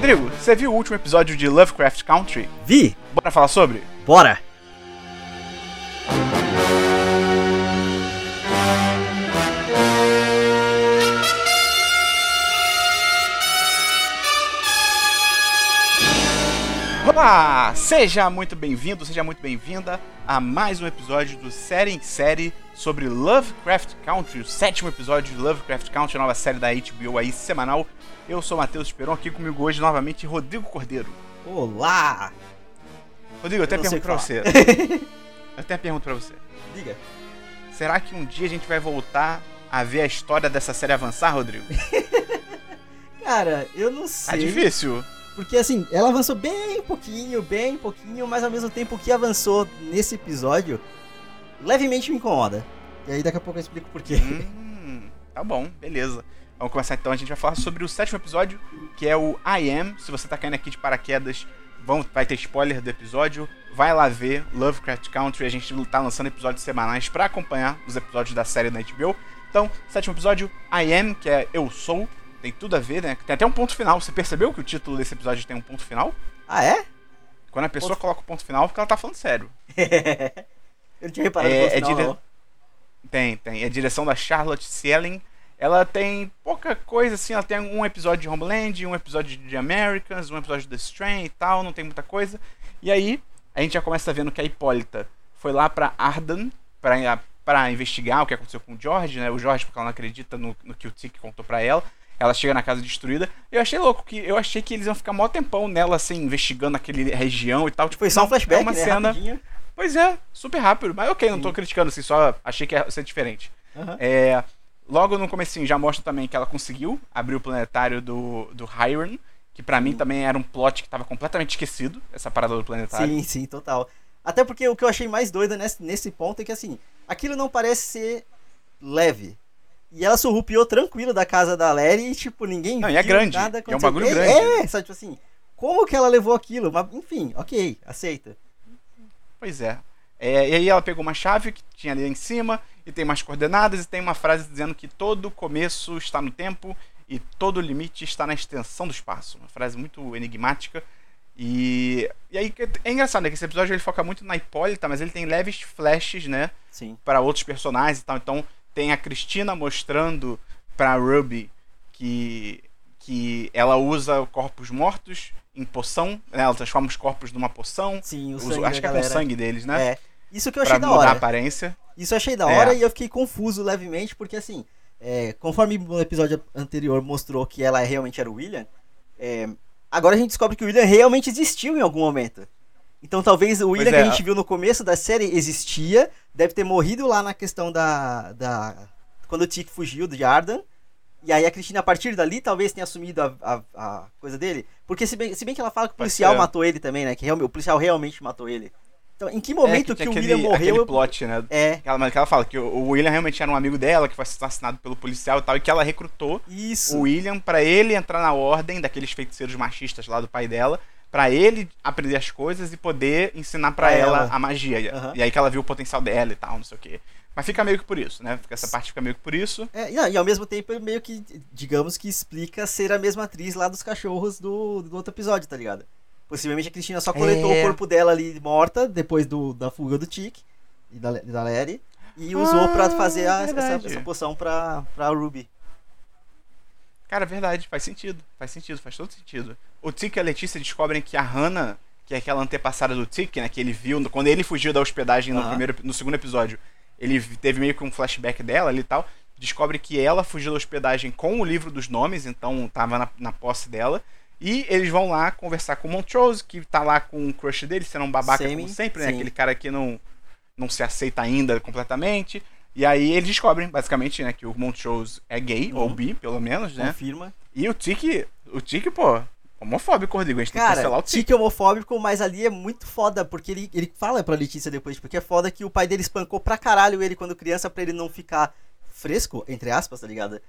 Rodrigo, você viu o último episódio de Lovecraft Country? Vi! Bora falar sobre? Bora! Olá! Seja muito bem-vindo, seja muito bem-vinda a mais um episódio do Série em Série sobre Lovecraft Country, o sétimo episódio de Lovecraft Country, a nova série da HBO aí semanal. Eu sou Matheus Esperon, aqui comigo hoje novamente Rodrigo Cordeiro. Olá! Rodrigo, eu não pergunta pra você. eu uma pergunta pra você. Diga. Será que um dia a gente vai voltar a ver a história dessa série avançar, Rodrigo? Cara, eu não Tá sei. difícil. Porque assim, ela avançou bem pouquinho, bem pouquinho, mas ao mesmo tempo que avançou nesse episódio, levemente me incomoda. E aí daqui a pouco eu explico por quê. Hum, tá bom, beleza. Vamos começar então. A gente vai falar sobre o sétimo episódio, que é o I Am. Se você tá caindo aqui de paraquedas, vão, vai ter spoiler do episódio. Vai lá ver Lovecraft Country. A gente tá lançando episódios semanais pra acompanhar os episódios da série da HBO. Então, sétimo episódio, I Am, que é Eu Sou. Tem tudo a ver, né? Tem até um ponto final. Você percebeu que o título desse episódio tem um ponto final? Ah, é? Quando a pessoa Ponto- coloca o ponto final, é porque ela tá falando sério. eu não tinha reparado É- no é final, dire-. Tem, tem. É a direção da Charlotte Sielen. Ela tem pouca coisa assim, ela tem um episódio de Homeland, um episódio de Americans, um episódio de The Strain e tal, não tem muita coisa. E aí, a gente já começa vendo que a Hipólita foi lá pra Arden pra, pra investigar o que aconteceu com o George, né? O George, porque ela não acredita no, no que o Tick contou pra ela. Ela chega na casa destruída. Eu achei louco, que eu achei que eles iam ficar mó tempão nela, assim, investigando aquele região e tal. Tipo, Foi só um não, flashback, é uma né? cena. Rapidinho. Pois é, super rápido. Mas ok, não tô Sim. criticando, assim, só achei que ia ser diferente. Aham. É, logo no comecinho já mostra também que ela conseguiu abrir o planetário do, do Hiron, que pra mim também era um plot que tava completamente esquecido, essa parada do planetário. Sim, sim, total. Até porque o que eu achei mais doido nesse, nesse ponto é que assim, aquilo não parece ser leve. E ela surrupiou tranquilo da casa da Larry e, tipo, ninguém Não, e é grande, nada é um bagulho é, grande. É, só tipo assim, como que ela levou aquilo? Mas, enfim, ok, aceita. Pois é. É, E aí ela pegou uma chave que tinha ali em cima, e tem umas coordenadas, e tem uma frase dizendo que todo começo está no tempo e todo limite está na extensão do espaço. Uma frase muito enigmática. E, e aí é engraçado, né? Que esse episódio ele foca muito na Hipólita, mas ele tem leves flashes, né? Sim. para outros personagens e tal. Então tem a Cristina mostrando pra Ruby que que ela usa corpos mortos em poção, né? ela transforma os corpos numa poção. Sim, o Usa- sangue acho da que é com galera. sangue deles, né? É. Isso que eu pra achei da mudar a hora. aparência. Isso eu achei da É. hora e eu fiquei confuso levemente, porque assim, é, conforme o episódio anterior mostrou que ela realmente era o William, é, agora a gente descobre que o William realmente existiu em algum momento. Então talvez o William é, que a gente viu no começo da série existia, deve ter morrido lá na questão da. da quando o Tick fugiu de Ardan. E aí a Cristina, a partir dali, talvez tenha assumido a, a, a coisa dele. Porque se bem, se bem que ela fala que o policial matou ele também, né? Que o policial realmente matou ele. Então, em que É, momento que, tem o aquele, William morreu? aquele plot, né? É, Ela, mas que ela fala que o William realmente era um amigo dela, que foi assassinado pelo policial e tal, e que ela recrutou isso. o William pra ele entrar na ordem daqueles feiticeiros machistas lá do pai dela, pra ele aprender as coisas e poder ensinar pra Pra ela, ela. a magia. Aham. E aí que ela viu o potencial dela e tal, não sei o quê. Mas fica meio que por isso, né? Essa parte fica meio que por isso. É, e, não, e ao mesmo tempo, ele meio que, digamos que explica ser a mesma atriz lá dos cachorros do, do outro episódio, tá ligado? Possivelmente a Cristina só coletou É. o corpo dela ali morta, depois do, da fuga do Tick e da, da Larry, e usou pra Ah, fazer a- essa, essa poção pra, pra Ruby. Cara, é verdade, faz sentido. Faz sentido, faz todo sentido. O Tick e a Letícia descobrem que a Hannah, que é aquela antepassada do Tick, né? Que ele viu quando ele fugiu da hospedagem no, primeiro, no segundo episódio. Ele teve meio que um flashback dela ali e tal. Descobre que ela fugiu da hospedagem com o livro dos nomes, então tava na, na posse dela. E eles vão lá conversar com o Montrose, que tá lá com o crush dele, sendo um babaca Sammy, como sempre, né? sim. Aquele cara que não, não se aceita ainda completamente. E aí eles descobrem, basicamente, né, que o Montrose é gay, ou Uhum. bi, pelo menos, né? Confirma. E o Tiki, o Tiki, pô, homofóbico, Rodrigo. A gente tem que cancelar Cara, o Tiki. Tick é homofóbico, mas ali é muito foda, porque ele, ele fala pra Letícia depois, porque é foda que o pai dele espancou pra caralho ele quando criança pra ele não ficar fresco, entre aspas, tá ligado?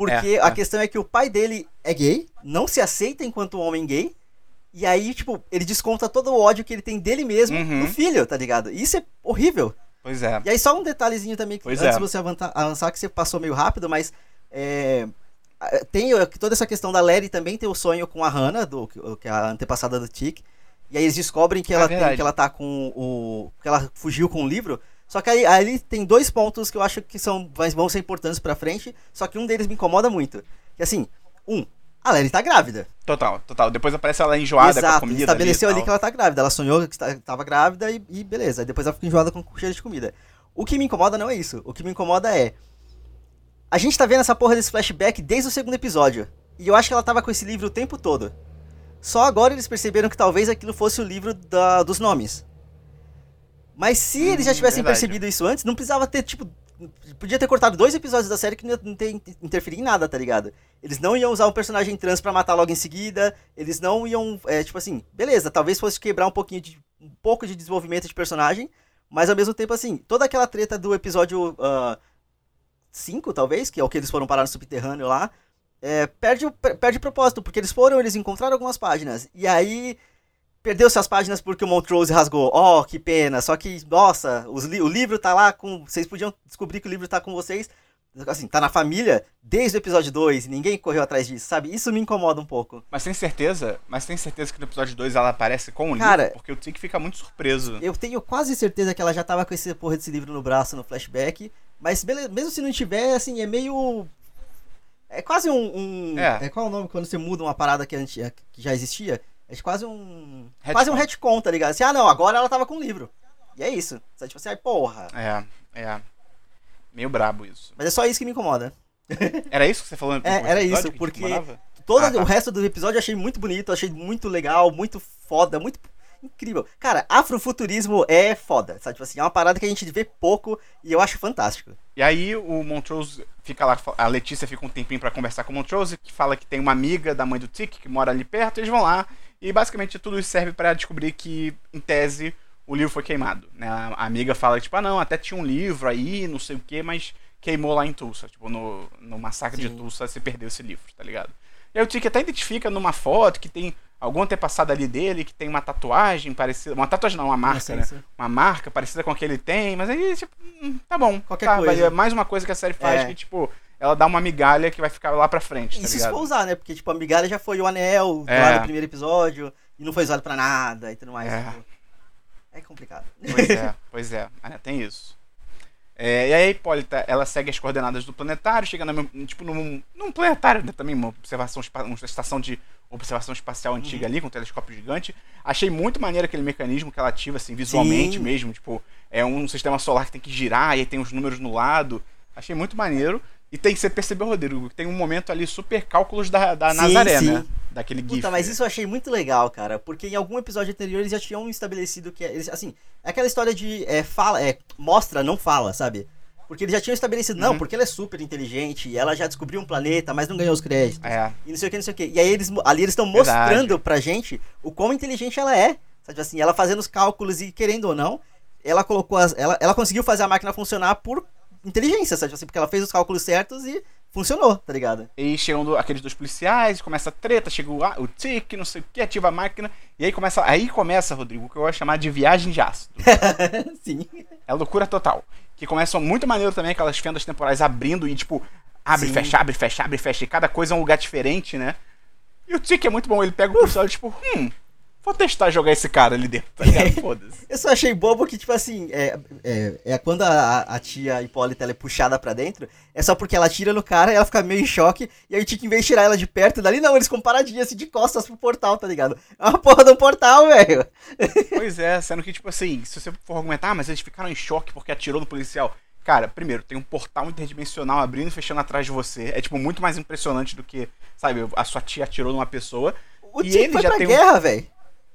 Porque É, a é. questão é que o pai dele é gay, não se aceita enquanto um homem gay, e aí, tipo, ele desconta todo o ódio que ele tem dele mesmo Uhum. no filho, tá ligado? E isso é horrível. Pois é. E aí, só um detalhezinho também, que Pois antes é. de você avançar, que você passou meio rápido, mas é, tem toda essa questão da Larry também tem o sonho com a Hannah, do, que é a antepassada do Tick. E aí eles descobrem que É ela, tem, que ela tá com o. que ela fugiu com o livro. Só que aí, aí tem dois pontos que eu acho que são, vão ser importantes pra frente. Só que um deles me incomoda muito. Que assim, um, a Larry tá grávida. Total, total. Depois aparece ela enjoada com a Exato, comida. estabeleceu ali, ali, que ela tá grávida. Ela sonhou que tava grávida e, e beleza. Aí Depois ela fica enjoada com cheiro de comida. O que me incomoda não é isso. O que me incomoda é. A gente tá vendo essa porra desse flashback desde o segundo episódio. E eu acho que ela tava com esse livro o tempo todo. Só agora eles perceberam que talvez aquilo fosse o livro da- dos nomes. Mas se eles já Hum, tivessem verdade. percebido isso antes, não precisava ter, tipo. Podia ter cortado dois episódios da série que não ia ter inter- interferir em nada, tá ligado? Eles não iam usar um personagem trans pra matar logo em seguida. Eles não iam. é, tipo assim, beleza, talvez fosse quebrar um pouquinho de. um pouco de desenvolvimento de personagem. Mas ao mesmo tempo, assim, toda aquela treta do episódio 5, talvez, que é o que eles foram parar no subterrâneo lá, é, perde, perde propósito, porque eles foram, eles encontraram algumas páginas. E aí. Perdeu-se as páginas porque o Montrose rasgou. Oh, que pena. Só que, nossa, os li- o livro tá lá com. Vocês podiam descobrir que o livro tá com vocês. Assim, tá na família desde o episódio 2 e ninguém correu atrás disso, sabe? Isso me incomoda um pouco. Mas tem certeza? Mas tem certeza que no episódio 2 ela aparece com o Cara, livro? Porque o Tick fica muito surpreso. Eu tenho quase certeza que ela já tava com esse porra desse livro no braço no flashback. Mas beleza, mesmo se não tiver, assim, é meio. É quase um. um- É. Qual é o nome quando você muda uma parada que, anti- que já existia? É quase um. Retcon. Quase um retcon, tá ligado? Assim, ah não, agora ela tava com o livro. E é isso. Sabe, tipo assim, ai, porra. É, é. Meio brabo isso. Mas é só isso que me incomoda. Era isso que você falou no É, era isso, porque-? Todo Ah, tá. o resto do episódio eu achei muito bonito, achei muito legal, muito foda, muito incrível. Cara, afrofuturismo é foda, sabe? Tipo assim, é uma parada que a gente vê pouco e eu acho fantástico. E aí o Montrose fica lá, a Letícia fica um tempinho pra conversar com o Montrose, que fala que tem uma amiga da mãe do Tick que mora ali perto, e eles vão lá e basicamente tudo isso serve pra descobrir que, em tese, o livro foi queimado. Né? A amiga fala, tipo, ah não, até tinha um livro aí, não sei o que, mas queimou lá em Tulsa. Tipo, no, no massacre de Sim. Tulsa se perdeu esse livro, tá ligado? E aí o Tick até identifica numa foto que tem algum antepassado ali dele que tem uma tatuagem parecida. Uma tatuagem não, uma marca, né? Uma marca parecida com a que ele tem, mas aí, tipo, hum, tá bom. Qualquer tá, coisa. é mais uma coisa que a série faz É. que, tipo, ela dá uma migalha que vai ficar lá pra frente, tá Isso se for usar, né? Porque, tipo, a migalha já foi o anel É. lá no primeiro episódio e não foi usado pra nada e tudo mais. É. tipo, É complicado. Pois é, pois é. Ah, tem isso. É, e aí a Hipólita, ela segue as coordenadas do planetário, chega na, tipo, num, num planetário, né, também, uma, observação, uma estação de observação espacial antiga ali, com um telescópio gigante. Achei muito maneiro aquele mecanismo que ela ativa, assim, visualmente Sim. mesmo, tipo, é um sistema solar que tem que girar, e aí tem os números no lado. Achei muito maneiro. E tem, você percebeu, Rodrigo, que tem um momento ali super cálculos da, da Sim, Nazaré, sim. né? Daquele GIF. Puta, mas isso eu achei muito legal, cara. Porque em algum episódio anterior eles já tinham estabelecido que. Eles, assim, é aquela história de é, fala, é, mostra, não fala, sabe? Porque eles já tinham estabelecido, não, Uhum. porque ela é super inteligente e ela já descobriu um planeta, mas não ganhou os créditos. É, E não sei o que, não sei o que. E aí eles, ali eles estão mostrando pra gente o quão inteligente ela é. Sabe assim, ela fazendo os cálculos e querendo ou não, ela colocou as, ela, ela conseguiu fazer a máquina funcionar por inteligência, sabe assim, porque ela fez os cálculos certos e funcionou, tá ligado? E chegam aqueles dois policiais, começa a treta, chega o, o tic, não sei o que, ativa a máquina. E aí começa, aí começa, Rodrigo, o que eu vou chamar de viagem de ácido. Sim. É loucura total. Que começa muito maneiro também, aquelas fendas temporais abrindo e tipo, abre, Sim. fecha, abre, fecha, abre, fecha. E cada coisa é um lugar diferente, né? E o Tic é muito bom, ele pega o policial e tipo, hum, vou testar jogar esse cara ali dentro, tá ligado? Foda-se. Eu só achei bobo que, tipo assim, é, é, é quando a, a tia Hipólita é puxada pra dentro, é só porque ela tira no cara, ela fica meio em choque, e aí o Tiki, em vez de tirar ela de perto dali, não, eles ficam paradinhos assim de costas pro portal, tá ligado? É uma porra de um portal, velho. Pois é, sendo que, tipo assim, se você for argumentar, ah, mas eles ficaram em choque porque atirou no policial. Cara, primeiro, tem um portal interdimensional abrindo e fechando atrás de você. É, tipo, muito mais impressionante do que, sabe, a sua tia atirou numa pessoa. O E Tiki ele já tem um- guerra, velho.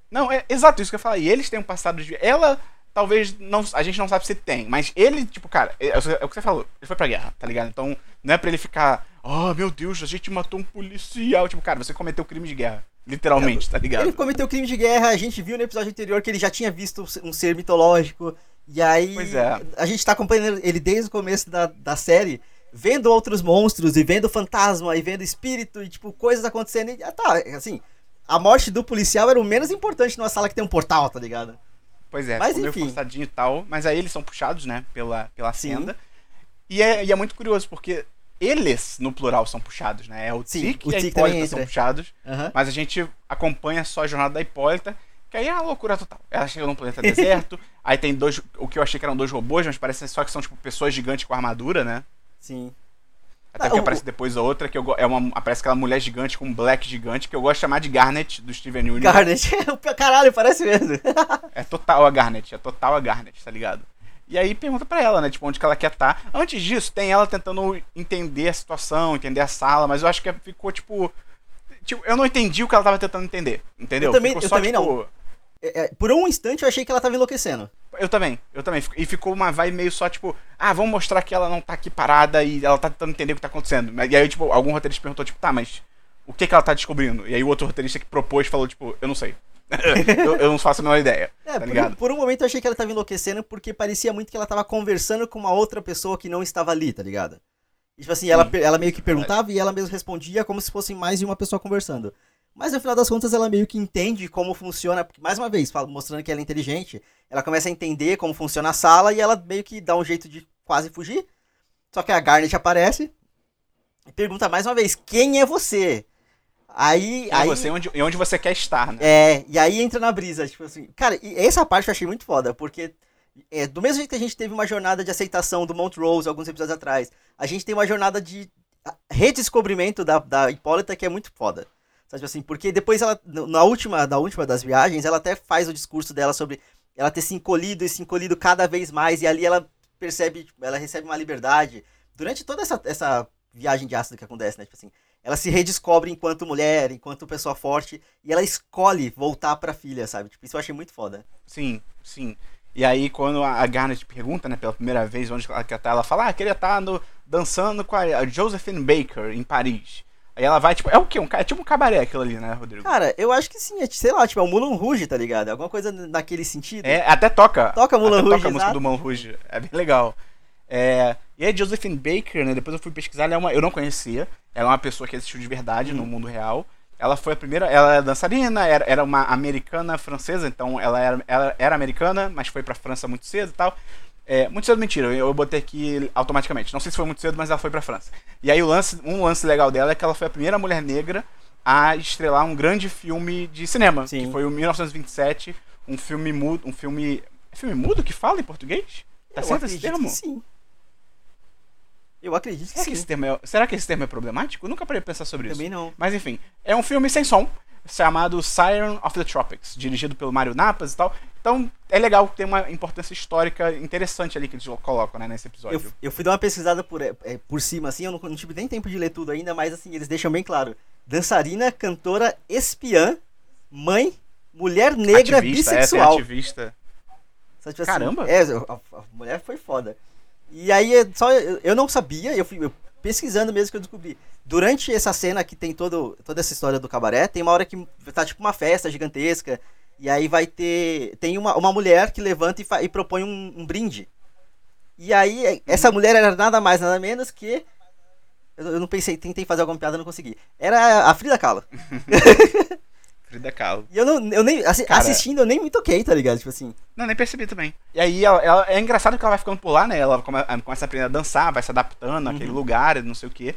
Não, é exato isso que eu falar. E eles têm um passado de. Ela, talvez, não, a gente não sabe se tem, mas ele, tipo, cara, é, é o que você falou, ele foi pra guerra, tá ligado? Então, não é pra ele ficar, oh meu Deus, a gente matou um policial. Tipo, cara, você cometeu crime de guerra. Literalmente, tá ligado? Ele cometeu crime de guerra, a gente viu no episódio anterior que ele já tinha visto um ser mitológico, e aí Pois é. a gente tá acompanhando ele desde o começo da, da série, vendo outros monstros, e vendo fantasma, e vendo espírito, e tipo, coisas acontecendo, e ah, tá, assim, a morte do policial era o menos importante numa sala que tem um portal, tá ligado? Pois é, Mas meio forçadinho e tal, mas aí eles são puxados, né, pela, pela Sim. fenda. E é, e é muito curioso, porque eles, no plural, são puxados, né? É o Sim, Tic o e a Hipólita são puxados. Aham. Mas a gente acompanha só a jornada da Hipólita, que aí é uma loucura total. Ela chega num planeta deserto, aí tem dois. O que eu achei que eram dois robôs, mas parece só que são tipo pessoas gigantes com armadura, né? Sim. Até que o- aparece depois a outra, que eu, é uma, aparece aquela mulher gigante com um black gigante, que eu gosto de chamar de Garnet, do Steven Universe. Garnet. Caralho, parece mesmo. É total a Garnet, é total a Garnet, tá ligado? E aí pergunta pra ela, né, tipo, onde que ela quer estar. Antes disso, tem ela tentando entender a situação, entender a sala, mas eu acho que ficou, tipo... Tipo, eu não entendi o que ela tava tentando entender, entendeu? Eu também- Ficou eu só, também tipo, É, é, por um instante eu achei que ela tava enlouquecendo. Eu também, eu também. E ficou uma vibe meio só, tipo, ah, vamos mostrar que ela não tá aqui parada e ela tá tentando entender o que tá acontecendo. E aí, tipo, algum roteirista perguntou, tipo, tá, mas o que que ela tá descobrindo? E aí o outro roteirista que propôs falou, tipo, eu não sei. eu, eu não faço a menor ideia, É, tá por, um, por um momento eu achei que ela tava enlouquecendo porque parecia muito que ela tava conversando com uma outra pessoa que não estava ali, tá ligado? E, tipo assim, ela, Sim. ela meio que perguntava e ela mesmo respondia como se fossem mais de uma pessoa conversando. Mas no final das contas ela meio que entende como funciona, porque, mais uma vez, fala- mostrando que ela é inteligente, ela começa a entender como funciona a sala e ela meio que dá um jeito de quase fugir. Só que a Garnet aparece e pergunta mais uma vez: quem é você? Aí. E aí você onde, e onde você quer estar, né? é, e aí entra na brisa, tipo assim. Cara, e essa parte eu achei muito foda, porque é, do mesmo jeito que a gente teve uma jornada de aceitação do Montrose alguns episódios atrás, a gente tem uma jornada de redescobrimento da, da Hipólita que é muito foda. Sabe tipo assim, porque depois ela, na última, na última das viagens, ela até faz o discurso dela sobre ela ter se encolhido e se encolhido cada vez mais, e ali ela percebe, tipo, ela recebe uma liberdade. Durante toda essa, essa viagem de ácido que acontece, né? Tipo assim, ela se redescobre enquanto mulher, enquanto pessoa forte, e ela escolhe voltar pra filha, sabe? Tipo, isso eu achei muito foda. Sim, sim. E aí, quando a Garnet pergunta, né, pela primeira vez onde ela quer estar, ela fala, ah, queria estar no, dançando com a Josephine Baker em Paris. Aí ela vai, tipo, é o quê? Um, é tipo um cabaré aquilo ali, né, Rodrigo? Cara, eu acho que sim, é, sei lá, tipo, é o Moulin Rouge, tá ligado? Alguma coisa naquele sentido. É, até toca. Toca Moulin até Rouge, toca a música exato. do Moulin Rouge. É bem legal. É, e a Josephine Baker, né? Depois eu fui pesquisar, ela é uma. Eu não conhecia. Ela é uma pessoa que existiu de verdade Uhum. no mundo real. Ela foi a primeira. Ela é dançarina, era, era uma americana francesa, então ela era, ela era americana, mas foi pra França muito cedo e tal. É, muito cedo, mentira, eu, eu botei aqui automaticamente. Não sei se foi muito cedo, mas ela foi pra França. E aí o lance, um lance legal dela é que ela foi a primeira mulher negra a estrelar um grande filme de cinema, Sim. que foi o 1927, um filme mudo, um filme, é filme mudo que fala em português? Tá eu certo esse termo? que sim. Eu acredito que Será que, sim. esse termo é, será que esse termo é problemático? Eu nunca parei de pensar sobre isso. Também não. Mas enfim, é um filme sem som, chamado Siren of the Tropics, dirigido pelo Mário Napas e tal. Então é legal ter uma importância histórica interessante ali que eles colocam né, nesse episódio. Eu, eu fui dar uma pesquisada por, é, é, por cima, assim, eu não, não tive nem tempo de ler tudo ainda, mas assim, eles deixam bem claro. Dançarina, cantora, espiã, mãe, mulher negra ativista, é, tem bissexual. ativista. Sabe, tipo Caramba. é, a, a mulher foi foda. E aí, é só eu, eu não sabia, eu fui eu pesquisando mesmo que eu descobri. Durante essa cena que tem todo, toda essa história do cabaré, tem uma hora que tá tipo uma festa gigantesca. E aí vai ter. Tem uma, uma mulher que levanta e, fa- e propõe um, um brinde. E aí, é, essa mulher era nada mais, nada menos que. Eu, eu não pensei, tentei fazer alguma piada, não consegui. Era a Frida Kahlo. Frida Kahlo. E eu não. Eu nem, assi- Cara. assistindo, eu nem me toquei, tá ligado? Tipo assim. Não, nem percebi também. E aí ela, ela- é engraçado que ela vai ficando por lá, né? Ela come- começa a aprender a dançar, vai se adaptando àquele Uhum. lugar, não sei o quê.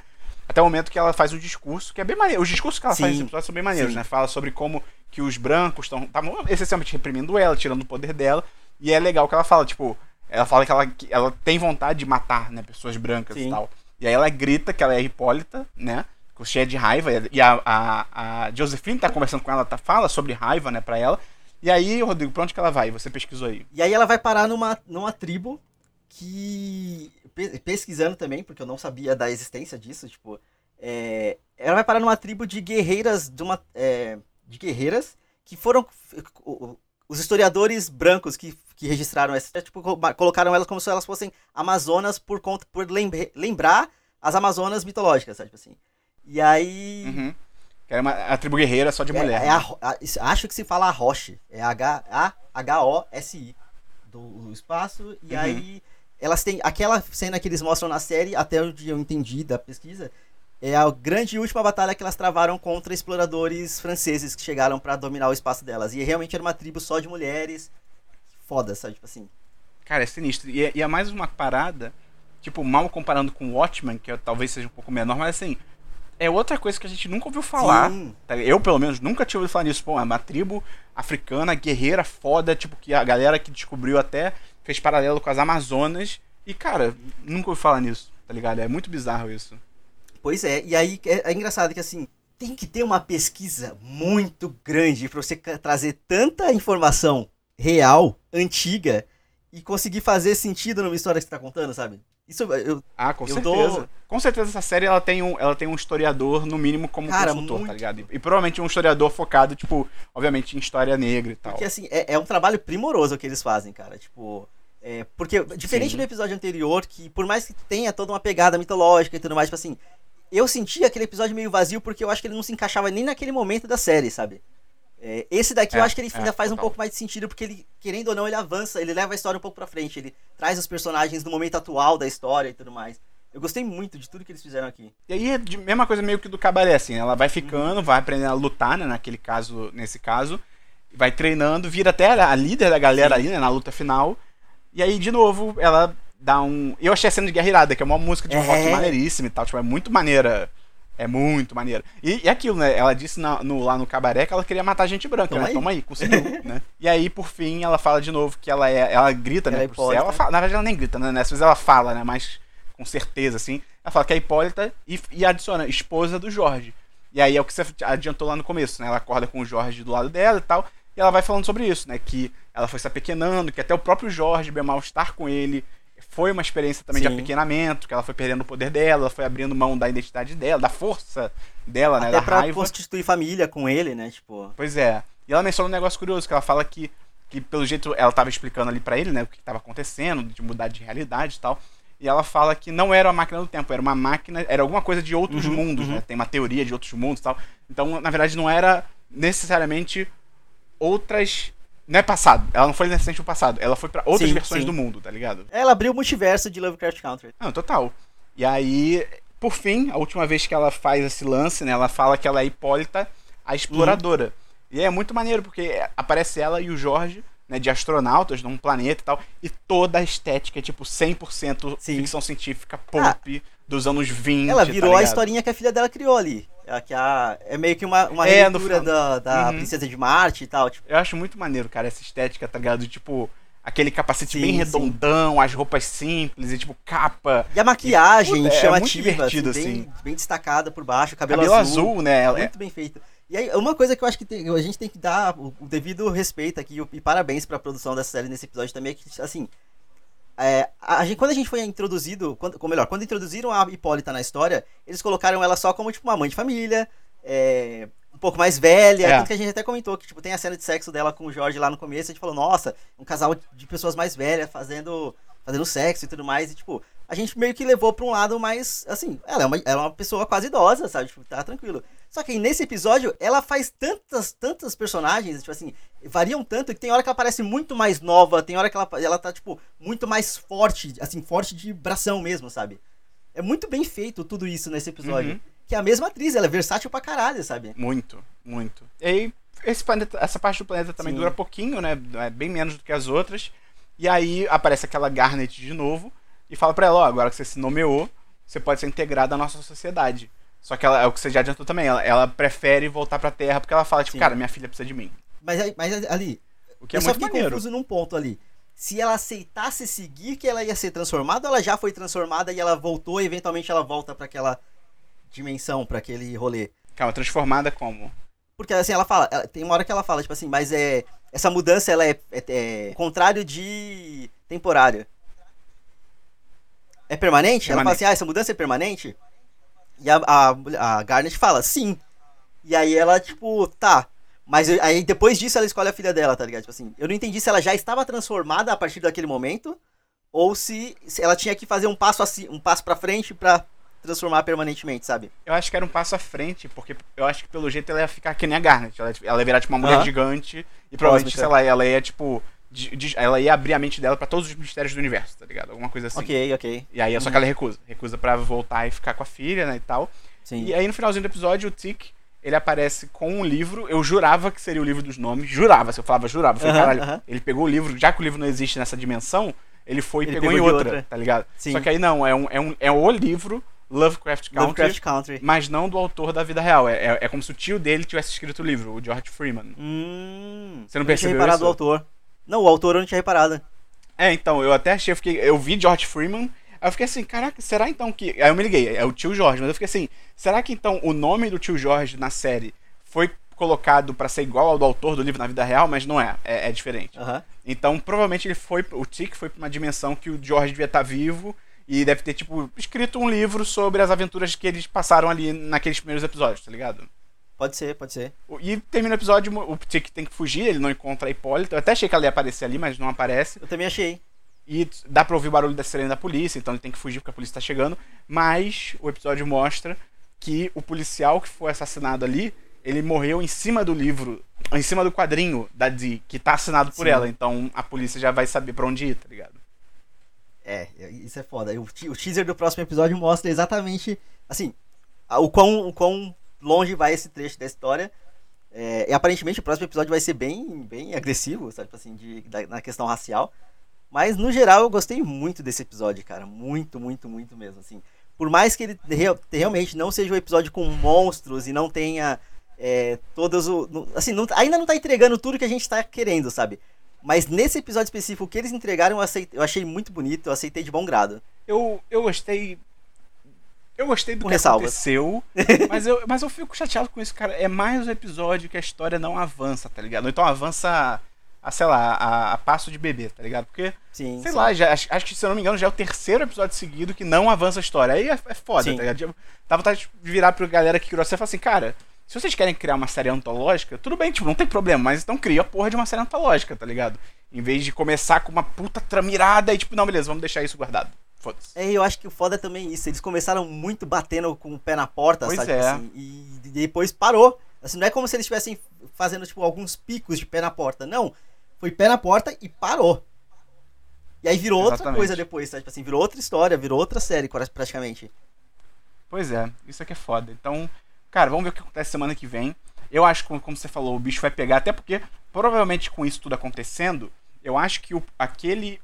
Até o momento que ela faz um discurso, que é bem maneiro. Os discursos que ela faz Sim. nesse episódio são bem maneiros, Sim. né? Fala sobre como que os brancos estão essencialmente reprimindo ela, tirando o poder dela. E é legal que ela fala, tipo, ela fala que ela, que ela tem vontade de matar, né, pessoas brancas e Sim. tal. E aí ela grita que ela é Hipólita, né? Cheia de raiva. E a, a, a Josephine tá conversando com ela, tá, fala sobre raiva, né, pra ela. E aí, Rodrigo, pra onde que ela vai? Você pesquisou aí. E aí ela vai parar numa, numa tribo que. pe- Pesquisando também, porque eu não sabia da existência disso, tipo. é, ela vai parar numa tribo de guerreiras. De, uma, é, de guerreiras que foram. Os historiadores brancos que, que registraram essa. Tipo, co- colocaram elas como se elas fossem Amazonas por conta. por lembre- lembrar as Amazonas mitológicas, sabe? Tipo assim. E aí. Uhum. Era uma, a tribo guerreira só de É- mulher. é né? a Ro- a- acho que se fala Roche. É H- A- H-O-S-I. Do, do espaço. E Uhum. aí. Elas têm. Aquela cena que eles mostram na série, até onde eu entendi da pesquisa, é a grande e última batalha que elas travaram contra exploradores franceses que chegaram pra dominar o espaço delas. E realmente era uma tribo só de mulheres. Foda, sabe? Tipo assim. Cara, é sinistro. E, é- e é mais uma parada tipo, mal comparando com Watchmen, que talvez seja um pouco menor, mas assim, é outra coisa que a gente nunca ouviu falar. Tá? Eu, pelo menos, nunca tinha ouvido falar nisso. Pô, é uma tribo africana, guerreira, foda, tipo, que a galera que descobriu até fez paralelo com as Amazonas. E, cara, nunca ouvi falar nisso, tá ligado? É muito bizarro isso. Pois é, e aí é, é engraçado que assim, tem que ter uma pesquisa muito grande para você trazer tanta informação real, antiga, e conseguir fazer sentido numa história que você tá contando, sabe? Isso eu. Ah, com eu certeza. Tô... Com certeza essa série ela tem um, ela tem um historiador, no mínimo, como Cara, consultor, tá muito... tá ligado? E, e, provavelmente um historiador focado, tipo, obviamente, em história negra e tal. Porque assim, é, é um trabalho primoroso que eles fazem, cara. Tipo. É, porque, diferente Sim. do episódio anterior, que por mais que tenha toda uma pegada mitológica e tudo mais, tipo assim, eu senti aquele episódio meio vazio porque eu acho que ele não se encaixava nem naquele momento da série, sabe? É, esse daqui é, eu acho que ele ainda é, faz total. um pouco mais de sentido, porque ele, querendo ou não, ele avança, ele leva a história um pouco pra frente, ele traz os personagens no momento atual da história e tudo mais. Eu gostei muito de tudo que eles fizeram aqui. E aí é a mesma coisa meio que do cabaré, assim, ela vai ficando, vai aprendendo a lutar, né, naquele caso, nesse caso, vai treinando, vira até a líder da galera Sim. ali, né, na luta final. E aí, de novo, ela dá um. Eu achei a cena de Guerra Irada, que é uma música de é. rock maneiríssima e tal, tipo, é muito maneira é muito maneiro. E, e aquilo, né? Ela disse na, no, lá no cabaré que ela queria matar gente branca, Toma né? Aí. Toma aí, conseguiu, né? E aí, por fim, ela fala de novo que ela é. Ela grita, ela né? É por ela fala, na verdade, ela nem grita, né? Nessa vez ela fala, né? Mas com certeza, assim. Ela fala que é Hipólita e, e adiciona esposa do Jorge. E aí é o que você adiantou lá no começo, né? Ela acorda com o Jorge do lado dela e tal. E ela vai falando sobre isso, né? Que ela foi se apequenando, que até o próprio Jorge, bem mal estar com ele, foi uma experiência também Sim. de apequenamento, que ela foi perdendo o poder dela, ela foi abrindo mão da identidade dela, da força dela, Até né? Da pra raiva. constituir família com ele, né? Tipo. Pois é. E ela menciona um negócio curioso, que ela fala que, que pelo jeito, ela tava explicando ali para ele, né, o que estava acontecendo, de mudar de realidade e tal. E ela fala que não era uma máquina do tempo, era uma máquina, era alguma coisa de outros uhum, mundos, uhum. né? Tem uma teoria de outros mundos e tal. Então, na verdade, não era necessariamente outras não é passado. Ela não foi necessariamente o passado. Ela foi para outras sim, versões sim. do mundo, tá ligado? Ela abriu o multiverso de Lovecraft Country. Não, total. E aí, por fim, a última vez que ela faz esse lance, né? Ela fala que ela é Hipólita, a exploradora. Uhum. E é muito maneiro, porque aparece ela e o Jorge, né? De astronautas num planeta e tal. E toda a estética é tipo 100% sim. ficção científica, pop, ah, dos anos 20. Ela virou tá a historinha que a filha dela criou ali. É, que a, é meio que uma, uma é, releitura da, da uhum. Princesa de Marte e tal. Tipo. Eu acho muito maneiro, cara, essa estética, tá ligado? Tipo, aquele capacete sim, bem redondão, sim. as roupas simples e tipo capa. E a maquiagem e, puta, chamativa, é muito divertido, assim, assim. Bem, bem, destacada por baixo, cabelo, cabelo azul, azul, né? Muito é... bem feito. E aí, uma coisa que eu acho que tem, a gente tem que dar o, o devido respeito aqui e parabéns para a produção dessa série nesse episódio também, é que, assim, é, a gente, quando a gente foi introduzido, quando, ou melhor, quando introduziram a Hipólita na história, eles colocaram ela só como, tipo, uma mãe de família, é, um pouco mais velha, é. que a gente até comentou, que, tipo, tem a cena de sexo dela com o Jorge lá no começo, a gente falou, nossa, um casal de pessoas mais velhas fazendo, fazendo sexo e tudo mais, e, tipo, a gente meio que levou pra um lado mais, assim, ela é uma, ela é uma pessoa quase idosa, sabe, tipo, tá tranquilo. Só que nesse episódio, ela faz tantas, tantas personagens, tipo assim, variam tanto que tem hora que ela parece muito mais nova, tem hora que ela, ela tá, tipo, muito mais forte, assim, forte de bração mesmo, sabe? É muito bem feito tudo isso nesse episódio. Uhum. Que a mesma atriz, ela é versátil pra caralho, sabe? Muito, muito. E aí, esse planeta, essa parte do planeta também Sim. dura pouquinho, né? É bem menos do que as outras. E aí aparece aquela Garnet de novo e fala pra ela, ó, agora que você se nomeou, você pode ser integrada à nossa sociedade. Só que ela, é o que você já adiantou também, ela, ela prefere voltar pra Terra porque ela fala, tipo, Sim. cara, minha filha precisa de mim. Mas, mas ali, o que é eu muito só fiquei maneiro. confuso num ponto ali. Se ela aceitasse seguir que ela ia ser transformada, ou ela já foi transformada e ela voltou e eventualmente ela volta para aquela dimensão, para aquele rolê. Calma, transformada como? Porque assim, ela fala, ela, tem uma hora que ela fala, tipo assim, mas é. Essa mudança ela é, é, é contrário de temporário. É permanente? permanente? Ela fala assim, ah, essa mudança é permanente? E a, a, a Garnet fala, sim. E aí ela, tipo, tá. Mas aí depois disso ela escolhe a filha dela, tá ligado? Tipo assim, eu não entendi se ela já estava transformada a partir daquele momento ou se, se ela tinha que fazer um passo assim, um passo para frente para transformar permanentemente, sabe? Eu acho que era um passo à frente, porque eu acho que pelo jeito ela ia ficar que nem a Garnet. Ela, ela ia virar tipo uma mulher gigante e provavelmente, sei lá, ela ia tipo de, de, ela ia abrir a mente dela para todos os mistérios do universo, tá ligado? Alguma coisa assim. Ok, ok. E aí, só que ela recusa. Recusa para voltar e ficar com a filha, né, e tal. Sim. E aí, no finalzinho do episódio, o Tic, ele aparece com um livro. Eu jurava que seria o livro dos nomes. Jurava, se eu falava, jurava. Eu falei, uh -huh, caralho, uh -huh. ele pegou o livro, já que o livro não existe nessa dimensão, ele foi e pegou em pegou de outra, outra. tá ligado? Sim. Só que aí não, é, um, é, um, é o livro Lovecraft Country, Lovecraft Country. mas não do autor da vida real. É, é, é como se o tio dele tivesse escrito o livro, o George Freeman. Hum, Você não eu percebeu isso? o autor. Não, o autor eu não tinha reparado. É, então, eu até achei, eu, fiquei, eu vi George Freeman, aí eu fiquei assim, caraca, será então que. Aí eu me liguei, é o tio Jorge, mas eu fiquei assim, será que então o nome do tio Jorge na série foi colocado pra ser igual ao do autor do livro na vida real, mas não é, é, é diferente. Então, provavelmente ele foi, o Tic foi pra uma dimensão que o George devia estar vivo e deve ter, tipo, escrito um livro sobre as aventuras que eles passaram ali naqueles primeiros episódios, tá ligado? Pode ser, pode ser. E termina o episódio, o Tic tem que fugir, ele não encontra a Hipólita. Eu até achei que ela ia aparecer ali, mas não aparece. Eu também achei. E dá pra ouvir o barulho da sirene da polícia, então ele tem que fugir porque a polícia tá chegando. Mas o episódio mostra que o policial que foi assassinado ali, ele morreu em cima do livro, em cima do quadrinho da Dee, que tá assinado por Sim. ela. Então a polícia já vai saber pra onde ir, tá ligado? É, isso é foda. O, o teaser do próximo episódio mostra exatamente, assim, o quão, o quão longe vai esse trecho da história. É, e aparentemente o próximo episódio vai ser bem, bem agressivo, sabe, tipo assim, de, da- na questão racial. Mas no geral eu gostei muito desse episódio, cara. Muito, muito, muito mesmo, assim. Por mais que ele real- realmente não seja um episódio com monstros e não tenha é, todos o. Assim, não- ainda não tá entregando tudo que a gente tá querendo, sabe? Mas nesse episódio específico, que eles entregaram eu, aceit- eu achei muito bonito, eu aceitei de bom grado. Eu, eu gostei. Eu gostei do Com que ressalvas. aconteceu, mas eu, mas eu fico chateado com isso, cara. É mais um episódio que a história não avança, tá ligado? Ou então avança, a, sei lá, a, a passo de bebê, tá ligado? Porque Sim. Sei sim. lá, já, acho, acho que se eu não me engano já é o terceiro episódio seguido que não avança a história. Aí é, é foda, Sim. tá ligado? Dá vontade de virar pra galera que criou série e falar assim, cara, se vocês querem criar uma série antológica, tudo bem, tipo, não tem problema, mas então cria a porra de uma série antológica, tá ligado? Em vez de começar com uma puta tramirada e tipo, não, beleza, vamos deixar isso guardado. Foda-se. É, eu acho que o foda é também isso. Eles começaram muito batendo com o pé na porta, Pois sabe? é. assim, e depois parou. Assim, não é como se eles estivessem fazendo, tipo, alguns picos de pé na porta. Não. Foi pé na porta e parou. E aí virou outra Exatamente. coisa depois, sabe? Tipo assim, virou outra história, virou outra série, praticamente. Pois é, isso aqui é foda. Então, cara, vamos ver o que acontece semana que vem. Eu acho que, como você falou, o bicho vai pegar, até porque, provavelmente com isso tudo acontecendo, eu acho que o, aquele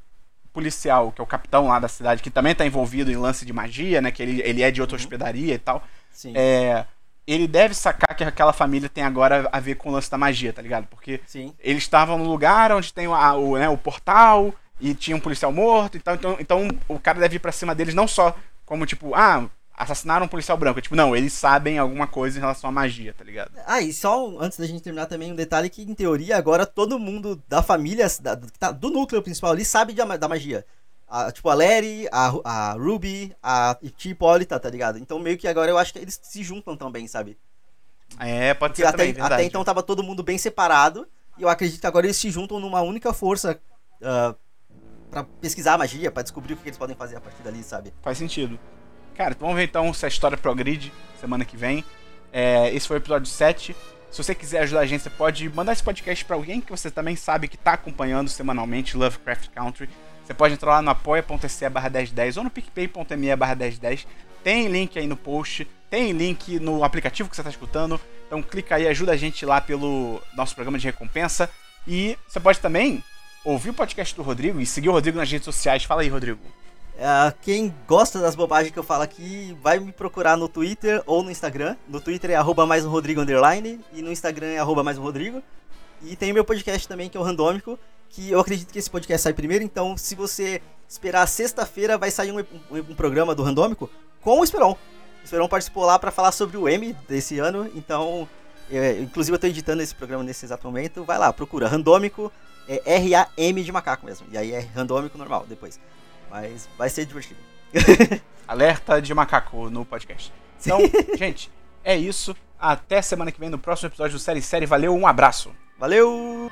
policial, que é o capitão lá da cidade, que também tá envolvido em lance de magia, né? Que ele, ele é de outra hospedaria e tal. Sim. É, ele deve sacar que aquela família tem agora a ver com o lance da magia, tá ligado? Porque Sim. eles estavam no lugar onde tem o, a- o, né, o portal e tinha um policial morto, então, então, então o cara deve ir pra cima deles não só como tipo, ah, assassinaram um policial branco. É Tipo, não, eles sabem alguma coisa em relação à magia, tá ligado? Ah, e só um- antes da gente terminar também um detalhe que, em teoria, agora todo mundo da família, da- do, tá- do núcleo principal ali, sabe de da magia. A- tipo, a Larry, a, a Ruby, a Hipólita, tá ligado? Então meio que agora eu acho que eles se juntam também, sabe? É, pode Porque ser até, também, verdade. até então tava todo mundo bem separado, e eu acredito que agora eles se juntam numa única força ah, pra pesquisar a magia, pra descobrir o que eles podem fazer a partir dali, sabe? Faz sentido. Cara, vamos ver então se a história progride semana que vem. É, esse foi o episódio 7. Se você quiser ajudar a gente, você pode mandar esse podcast pra alguém que você também sabe que tá acompanhando semanalmente Lovecraft Country. Você pode entrar lá no apoia.se barra 1010 ou no picpay.me barra 1010. Tem link aí no post, tem link no aplicativo que você tá escutando. Então clica aí, ajuda a gente lá pelo nosso programa de recompensa. E você pode também ouvir o podcast do Rodrigo e seguir o Rodrigo nas redes sociais. Fala aí, Rodrigo. Ah, quem gosta das bobagens que eu falo aqui, vai me procurar no Twitter ou no Instagram. No Twitter é arroba mais um Rodrigo underline e no Instagram é arroba mais um Rodrigo. E tem meu podcast também, que é o Randômico, que eu acredito que esse podcast sai primeiro, então se você esperar sexta-feira, vai sair um, um- um programa do Randômico com o Esperon. O Esperon participou lá para falar sobre o M desse ano, então, é, inclusive eu tô editando esse programa nesse exato momento, vai lá, procura Randômico, é R-A-M de macaco mesmo, e aí é Randômico normal depois. Mas vai ser divertido. Alerta de macaco no podcast. Então, gente, é isso. Até semana que vem no próximo episódio do Série Série. Valeu, um abraço. Valeu!